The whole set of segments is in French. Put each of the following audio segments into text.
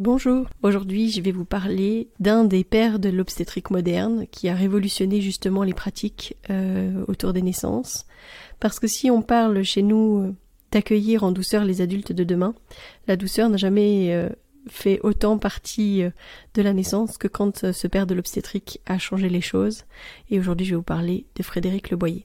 Bonjour, aujourd'hui je vais vous parler d'un des pères de l'obstétrique moderne qui a révolutionné justement les pratiques euh, autour des naissances. Parce que si on parle chez nous euh, d'accueillir en douceur les adultes de demain, la douceur n'a jamais euh, fait autant partie de la naissance que quand ce père de l'obstétrique a changé les choses. Et aujourd'hui je vais vous parler de Frédéric Leboyer.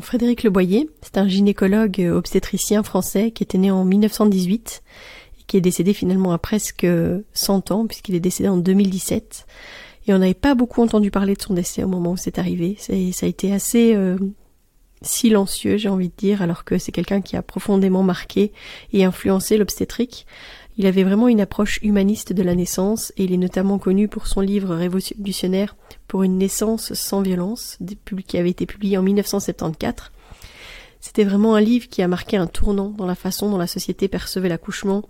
Frédéric Leboyer, c'est un gynécologue obstétricien français qui était né en 1918 et qui est décédé finalement à presque 100 ans puisqu'il est décédé en 2017. Et on n'avait pas beaucoup entendu parler de son décès au moment où c'est arrivé. Ça a été assez euh, silencieux, j'ai envie de dire, alors que c'est quelqu'un qui a profondément marqué et influencé l'obstétrique. Il avait vraiment une approche humaniste de la naissance et il est notamment connu pour son livre révolutionnaire pour une naissance sans violence, qui avait été publié en 1974. C'était vraiment un livre qui a marqué un tournant dans la façon dont la société percevait l'accouchement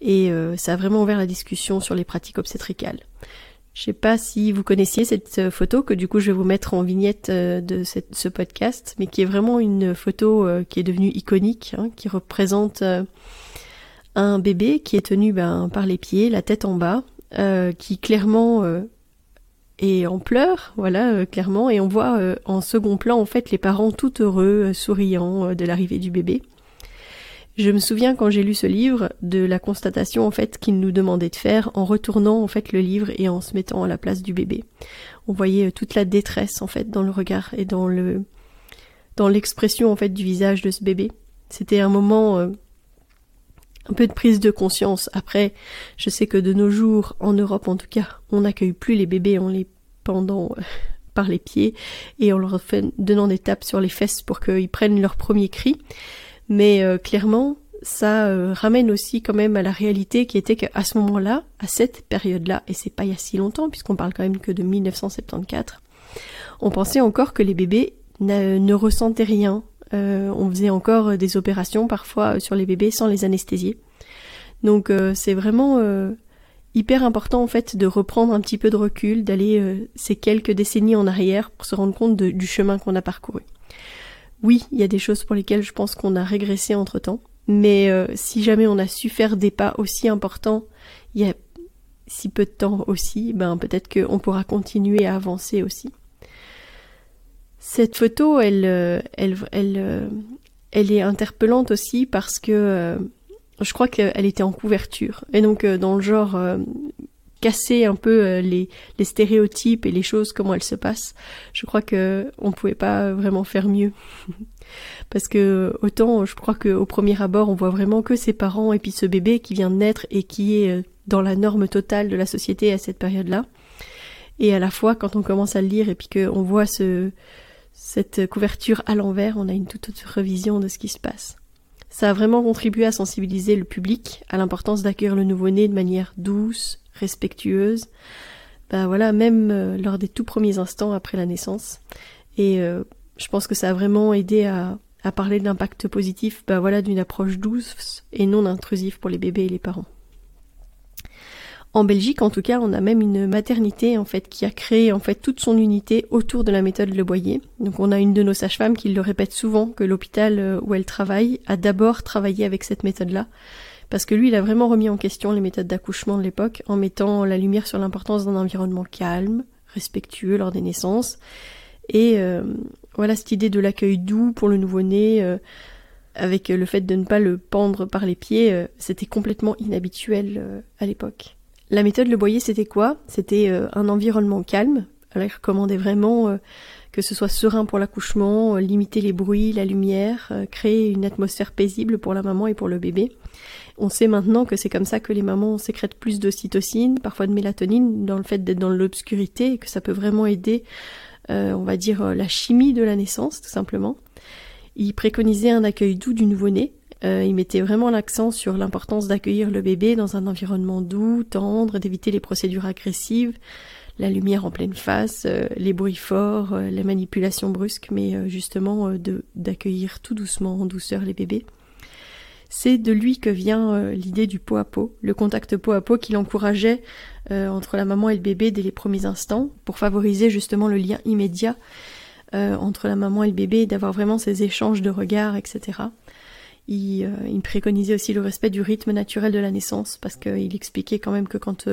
et euh, ça a vraiment ouvert la discussion sur les pratiques obstétricales. Je sais pas si vous connaissiez cette euh, photo que du coup je vais vous mettre en vignette euh, de ce podcast, mais qui est vraiment une photo qui est devenue iconique, hein, qui représente un bébé qui est tenu ben, par les pieds, la tête en bas, euh, qui clairement euh, est en pleurs, voilà, euh, clairement, et on voit en second plan en fait les parents tout heureux, souriants de l'arrivée du bébé. Je me souviens quand j'ai lu ce livre de la constatation en fait qu'il nous demandait de faire en retournant en fait le livre et en se mettant à la place du bébé. On voyait toute la détresse en fait dans le regard et dans le dans l'expression en fait du visage de ce bébé. C'était un moment un peu de prise de conscience. Après, je sais que de nos jours, en Europe en tout cas, on n'accueille plus les bébés en les pendant euh, par les pieds et en leur donnant des tapes sur les fesses pour qu'ils prennent leur premier cri. Mais euh, clairement, ça euh, ramène aussi quand même à la réalité qui était qu'à ce moment-là, à cette période-là, et c'est pas il y a si longtemps puisqu'on parle quand même que de 1974, on pensait encore que les bébés ne ressentaient rien, euh, on faisait encore des opérations parfois sur les bébés sans les anesthésier. Donc euh, c'est vraiment euh, hyper important en fait de reprendre un petit peu de recul, d'aller ces quelques décennies en arrière pour se rendre compte du chemin qu'on a parcouru. Oui, il y a des choses pour lesquelles je pense qu'on a régressé entre temps, mais si jamais on a su faire des pas aussi importants il y a si peu de temps aussi, ben peut-être qu'on pourra continuer à avancer aussi. Cette photo, elle, euh, elle, elle, euh, elle est interpellante aussi parce que euh, je crois qu'elle était en couverture. Et donc, dans le genre casser un peu les, stéréotypes et les choses, comment elles se passent, je crois que on pouvait pas vraiment faire mieux. Parce que autant je crois qu'au premier abord on voit vraiment que ses parents et puis ce bébé qui vient de naître et qui est dans la norme totale de la société à cette période-là. Et à la fois quand on commence à le lire et puis qu'on voit ce, cette couverture à l'envers, on a une toute autre vision de ce qui se passe. Ça a vraiment contribué à sensibiliser le public à l'importance d'accueillir le nouveau-né de manière douce, respectueuse, bah voilà, même euh, lors des tout premiers instants après la naissance. Et euh, je pense que ça a vraiment aidé à, à parler de l'impact positif, bah voilà, d'une approche douce et non intrusive pour les bébés et les parents. En Belgique, en tout cas, on a même une maternité en fait qui a créé en fait toute son unité autour de la méthode Le Boyer. Donc, on a une de nos sages-femmes qui le répète souvent que l'hôpital euh, où elle travaille a d'abord travaillé avec cette méthode-là, parce que lui, il a vraiment remis en question les méthodes d'accouchement de l'époque en mettant la lumière sur l'importance d'un environnement calme, respectueux lors des naissances, et euh, voilà cette idée de l'accueil doux pour le nouveau-né, euh, avec le fait de ne pas le pendre par les pieds, c'était complètement inhabituel à l'époque. La méthode Le Boyer, c'était quoi? C'était un environnement calme. Il recommandait vraiment que ce soit serein pour l'accouchement, limiter les bruits, la lumière, créer une atmosphère paisible pour la maman et pour le bébé. On sait maintenant que c'est comme ça que les mamans sécrètent plus d'ocytocine, parfois de mélatonine, dans le fait d'être dans l'obscurité, et que ça peut vraiment aider, euh, on va dire, euh, la chimie de la naissance, tout simplement. Il préconisait un accueil doux du nouveau-né. Euh, il mettait vraiment l'accent sur l'importance d'accueillir le bébé dans un environnement doux, tendre, d'éviter les procédures agressives, la lumière en pleine face, les bruits forts, les manipulations brusques, mais justement de d'accueillir tout doucement, en douceur les bébés. C'est de lui que vient euh, l'idée du pot à pot, le contact pot à pot qu'il encourageait euh, entre la maman et le bébé dès les premiers instants, pour favoriser justement le lien immédiat euh, entre la maman et le bébé, d'avoir vraiment ces échanges de regards, etc. Il, il, préconisait aussi le respect du rythme naturel de la naissance, parce qu'il expliquait quand même que quand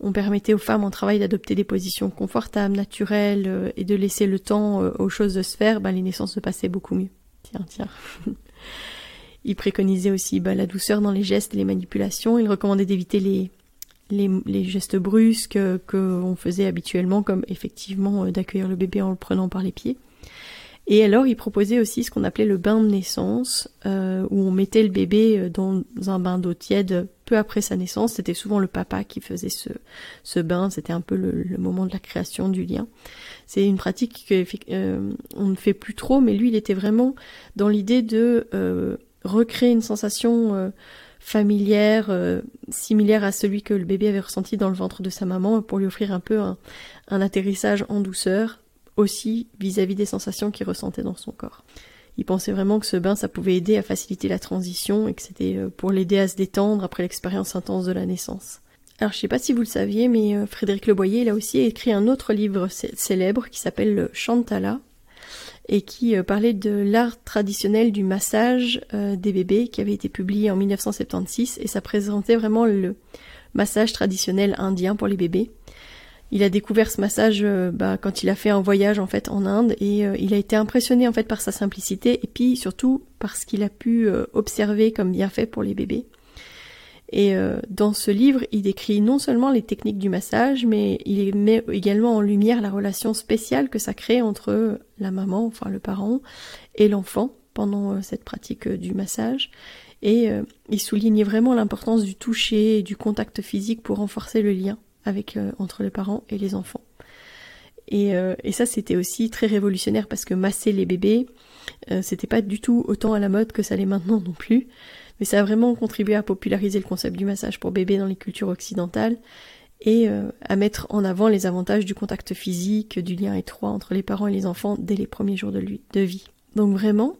on permettait aux femmes en travail d'adopter des positions confortables, naturelles, et de laisser le temps aux choses de se faire, bah, les naissances se passaient beaucoup mieux. Tiens, tiens. Il préconisait aussi bah, la douceur dans les gestes et les manipulations. Il recommandait d'éviter les, les, gestes brusques que qu'on faisait habituellement, comme effectivement euh, d'accueillir le bébé en le prenant par les pieds. Et alors, il proposait aussi ce qu'on appelait le bain de naissance, euh, où on mettait le bébé euh, dans un bain d'eau tiède peu après sa naissance. C'était souvent le papa qui faisait ce, ce bain. C'était un peu le, moment de la création du lien. C'est une pratique qu'on on ne fait plus trop, mais lui, il était vraiment dans l'idée de recréer une sensation euh, familière, euh, similaire à celui que le bébé avait ressenti dans le ventre de sa maman, pour lui offrir un peu un, atterrissage en douceur, aussi vis-à-vis des sensations qu'il ressentait dans son corps. Il pensait vraiment que ce bain, ça pouvait aider à faciliter la transition et que c'était euh, pour l'aider à se détendre après l'expérience intense de la naissance. Alors je sais pas si vous le saviez, mais Frédéric Leboyer, il a aussi écrit un autre livre célèbre qui s'appelle Chantala, et qui euh, parlait de l'art traditionnel du massage euh, des bébés qui avait été publié en 1976 et ça présentait vraiment le massage traditionnel indien pour les bébés. Il a découvert ce massage euh, bah, quand il a fait un voyage en fait en Inde et il a été impressionné en fait par sa simplicité et puis surtout par ce qu'il a pu observer comme bienfait pour les bébés. Et euh, dans ce livre, il décrit non seulement les techniques du massage, mais il met également en lumière la relation spéciale que ça crée entre la maman, enfin le parent, et l'enfant pendant euh, cette pratique euh, du massage. Et il soulignait vraiment l'importance du toucher et du contact physique pour renforcer le lien avec entre les parents et les enfants. Et, et ça, c'était aussi très révolutionnaire parce que masser les bébés, c'était pas du tout autant à la mode que ça l'est maintenant non plus mais ça a vraiment contribué à populariser le concept du massage pour bébé dans les cultures occidentales et euh, à mettre en avant les avantages du contact physique, du lien étroit entre les parents et les enfants dès les premiers jours de, de vie. Donc vraiment,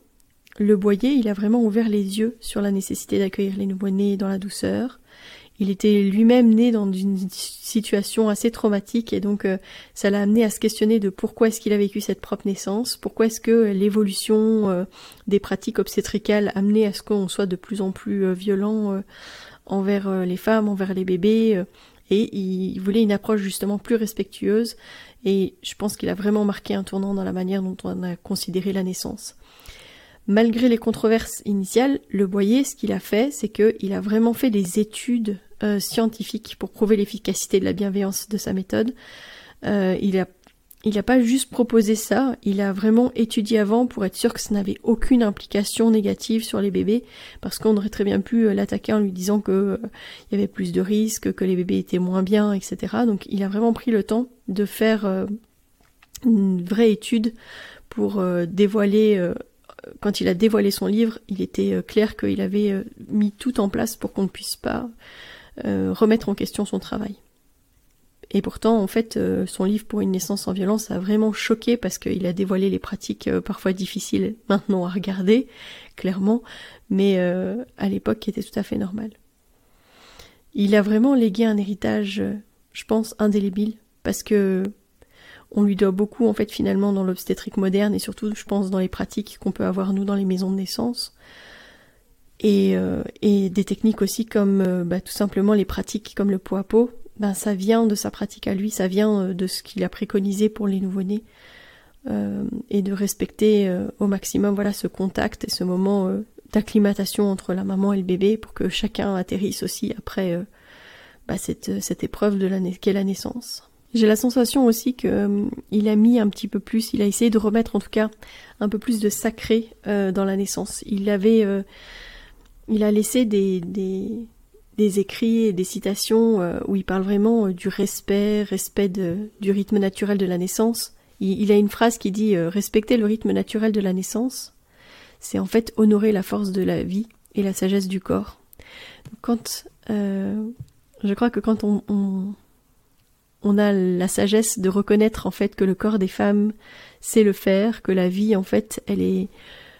le Boyer, il a vraiment ouvert les yeux sur la nécessité d'accueillir les nouveau-nés dans la douceur, il était lui-même né dans une situation assez traumatique et donc euh, ça l'a amené à se questionner de pourquoi est-ce qu'il a vécu cette propre naissance, pourquoi est-ce que l'évolution euh, des pratiques obstétricales amenait à ce qu'on soit de plus en plus euh, violent envers les femmes, envers les bébés et il voulait une approche justement plus respectueuse et je pense qu'il a vraiment marqué un tournant dans la manière dont on a considéré la naissance. Malgré les controverses initiales, Le Boyer, ce qu'il a fait, c'est qu'il a vraiment fait des études euh, scientifiques pour prouver l'efficacité de la bienveillance de sa méthode. Euh, il a il n'a pas juste proposé ça, il a vraiment étudié avant pour être sûr que ça n'avait aucune implication négative sur les bébés, parce qu'on aurait très bien pu euh, l'attaquer en lui disant que il y avait plus de risques, que les bébés étaient moins bien, etc. Donc il a vraiment pris le temps de faire une vraie étude pour dévoiler quand il a dévoilé son livre, il était euh, clair qu'il avait euh, mis tout en place pour qu'on ne puisse pas euh, remettre en question son travail. Et pourtant, en fait, son livre pour une naissance sans violence a vraiment choqué parce qu'il a dévoilé les pratiques parfois difficiles maintenant à regarder, clairement, mais à l'époque qui était tout à fait normal. Il a vraiment légué un héritage, je pense, indélébile, parce que on lui doit beaucoup en fait finalement dans l'obstétrique moderne et surtout je pense dans les pratiques qu'on peut avoir nous dans les maisons de naissance et, euh, des techniques aussi comme euh, bah, tout simplement les pratiques comme le pot à pot ben ça vient de sa pratique à lui ça vient euh, de ce qu'il a préconisé pour les nouveau-nés et de respecter au maximum voilà ce contact et ce moment d'acclimatation entre la maman et le bébé pour que chacun atterrisse aussi après bah, cette, cette épreuve qu'est la naissance. J'ai la sensation aussi que euh, il a mis un petit peu plus, il a essayé de remettre en tout cas un peu plus de sacré euh, dans la naissance. Il avait, euh, il a laissé des, des, écrits et des citations où il parle vraiment du respect, respect du rythme naturel de la naissance. Il, il a une phrase qui dit respecter le rythme naturel de la naissance, c'est en fait honorer la force de la vie et la sagesse du corps. Quand je crois que quand on, on, on a la sagesse de reconnaître en fait que le corps des femmes sait le faire, que la vie en fait elle est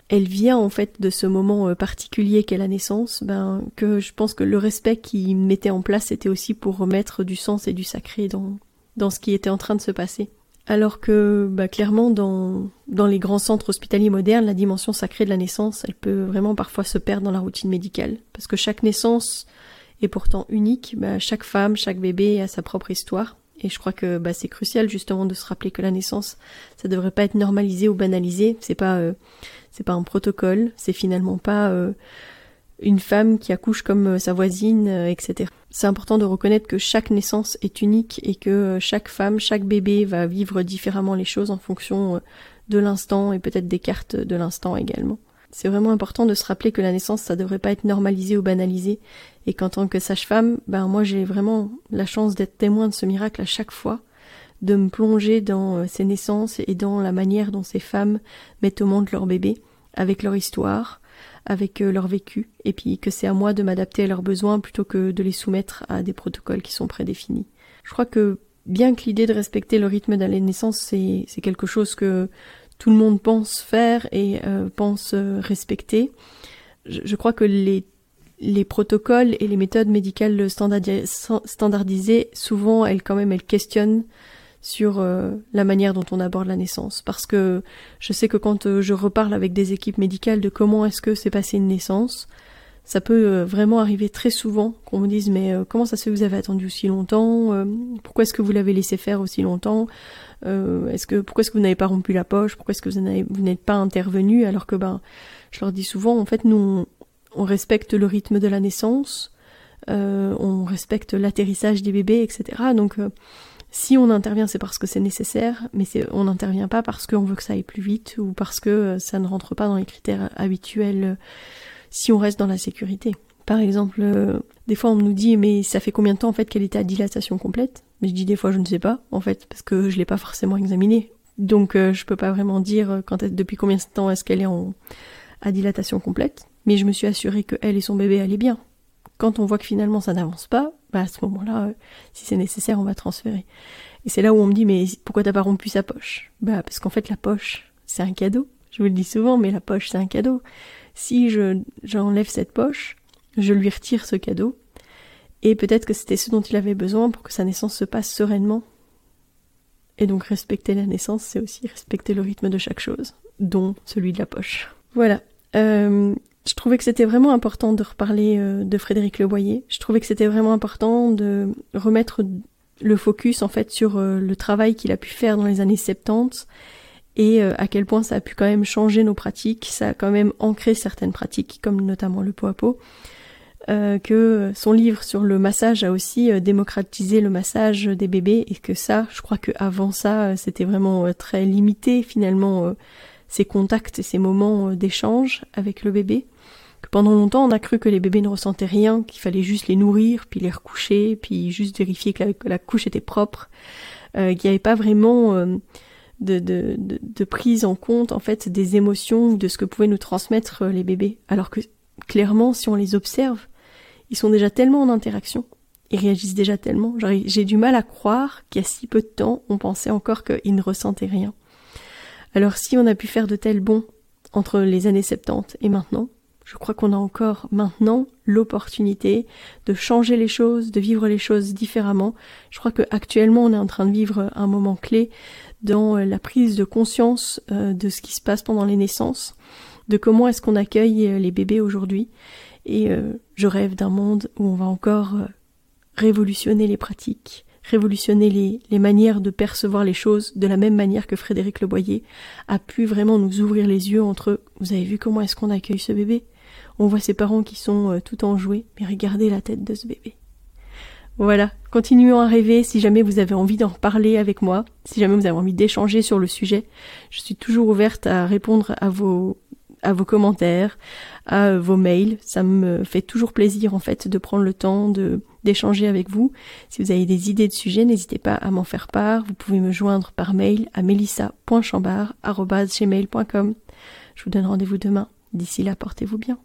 elle vient en fait de ce moment euh, particulier qu'est la naissance, ben que je pense que le respect qu'il mettait en place c'était aussi pour remettre du sens et du sacré dans dans ce qui était en train de se passer. Alors que bah, clairement dans dans les grands centres hospitaliers modernes, la dimension sacrée de la naissance, elle peut vraiment parfois se perdre dans la routine médicale parce que chaque naissance est pourtant unique, bah, chaque femme, chaque bébé a sa propre histoire et je crois que bah, c'est crucial justement de se rappeler que la naissance, ça devrait pas être normalisé ou banalisé. C'est pas, euh, c'est pas un protocole. C'est finalement pas euh, une femme qui accouche comme euh, sa voisine, etc. C'est important de reconnaître que chaque naissance est unique et que chaque femme, chaque bébé va vivre différemment les choses en fonction de l'instant et peut-être des cartes de l'instant également. C'est vraiment important de se rappeler que la naissance, ça devrait pas être normalisé ou banalisé, et qu'en tant que sage-femme, ben moi j'ai vraiment la chance d'être témoin de ce miracle à chaque fois, de me plonger dans euh, ces naissances et dans la manière dont ces femmes mettent au monde leur bébé, avec leur histoire, avec euh, leur vécu, et puis que c'est à moi de m'adapter à leurs besoins plutôt que de les soumettre à des protocoles qui sont prédéfinis. Je crois que bien que l'idée de respecter le rythme de naissance, c'est quelque chose que tout le monde pense faire et euh, pense euh, respecter. Je, crois que les, les protocoles et les méthodes médicales standardisées, souvent, elles quand même, elles questionnent sur euh, la manière dont on aborde la naissance. Parce que je sais que quand je reparle avec des équipes médicales de comment est-ce que s'est passé une naissance, ça peut vraiment arriver très souvent qu'on me dise mais comment ça se fait que vous avez attendu aussi longtemps Pourquoi est-ce que vous l'avez laissé faire aussi longtemps euh, est-ce que pourquoi est-ce que vous n'avez pas rompu la poche Pourquoi est-ce que vous n'êtes pas intervenu Alors que ben, je leur dis souvent, en fait, nous on, respecte le rythme de la naissance, euh, on respecte l'atterrissage des bébés, etc. Donc euh, si on intervient, c'est parce que c'est nécessaire, mais on n'intervient pas parce qu'on veut que ça aille plus vite ou parce que ça ne rentre pas dans les critères habituels si on reste dans la sécurité. Par exemple, des fois on nous dit mais ça fait combien de temps en fait qu'elle était à dilatation complète? Mais je dis des fois je ne sais pas, en fait, parce que je l'ai pas forcément examiné. Donc euh, je peux pas vraiment dire euh, quand depuis combien de temps est-ce qu'elle est en à dilatation complète. Mais je me suis assurée que elle et son bébé allaient bien. Quand on voit que finalement ça n'avance pas, bah à ce moment-là, euh, si c'est nécessaire, on va transférer. Et c'est là où on me dit mais pourquoi t'as pas rompu sa poche? Bah parce qu'en fait la poche, c'est un cadeau. Je vous le dis souvent, mais la poche c'est un cadeau. Si je j'enlève cette poche, je lui retire ce cadeau et peut-être que c'était ce dont il avait besoin pour que sa naissance se passe sereinement. Et donc respecter la naissance, c'est aussi respecter le rythme de chaque chose, dont celui de la poche. Voilà. Euh, je trouvais que c'était vraiment important de reparler euh, de Frédéric Leboyer. Je trouvais que c'était vraiment important de remettre le focus en fait sur euh, le travail qu'il a pu faire dans les années 70 et à quel point ça a pu quand même changer nos pratiques, ça a quand même ancré certaines pratiques comme notamment le pot à pot. Euh, que son livre sur le massage a aussi euh, démocratisé le massage des bébés et que ça, je crois que avant ça, euh, c'était vraiment très limité finalement ces contacts et ces moments d'échange avec le bébé. Que pendant longtemps, on a cru que les bébés ne ressentaient rien, qu'il fallait juste les nourrir, puis les recoucher, puis juste vérifier que la, couche était propre, qu'il n'y avait pas vraiment de, de, de, prise en compte en fait des émotions de ce que pouvaient nous transmettre les bébés. Alors que clairement, si on les observe, ils sont déjà tellement en interaction, ils réagissent déjà tellement. J'ai du mal à croire qu'il y a si peu de temps, on pensait encore qu'ils ne ressentaient rien. Alors si on a pu faire de tels bons entre les années 70 et maintenant, je crois qu'on a encore maintenant l'opportunité de changer les choses, de vivre les choses différemment. Je crois que actuellement on est en train de vivre un moment clé dans la prise de conscience euh, de ce qui se passe pendant les naissances, de comment est-ce qu'on accueille euh, les bébés aujourd'hui et euh, je rêve d'un monde où on va encore euh, révolutionner les pratiques, révolutionné les, manières de percevoir les choses de la même manière que Frédéric Leboyer a pu vraiment nous ouvrir les yeux entre vous avez vu comment est-ce qu'on accueille ce bébé? On voit ses parents qui sont euh, tout enjoués, mais regardez la tête de ce bébé. Voilà, continuons à rêver si jamais vous avez envie d'en reparler avec moi, si jamais vous avez envie d'échanger sur le sujet. Je suis toujours ouverte à répondre à vos à vos commentaires, à vos mails. Ça me fait toujours plaisir en fait de prendre le temps de d'échanger avec vous. Si vous avez des idées de sujets, n'hésitez pas à m'en faire part. Vous pouvez me joindre par mail à melissa.chambard.gmail.com. Je vous donne rendez-vous demain. D'ici là, portez-vous bien.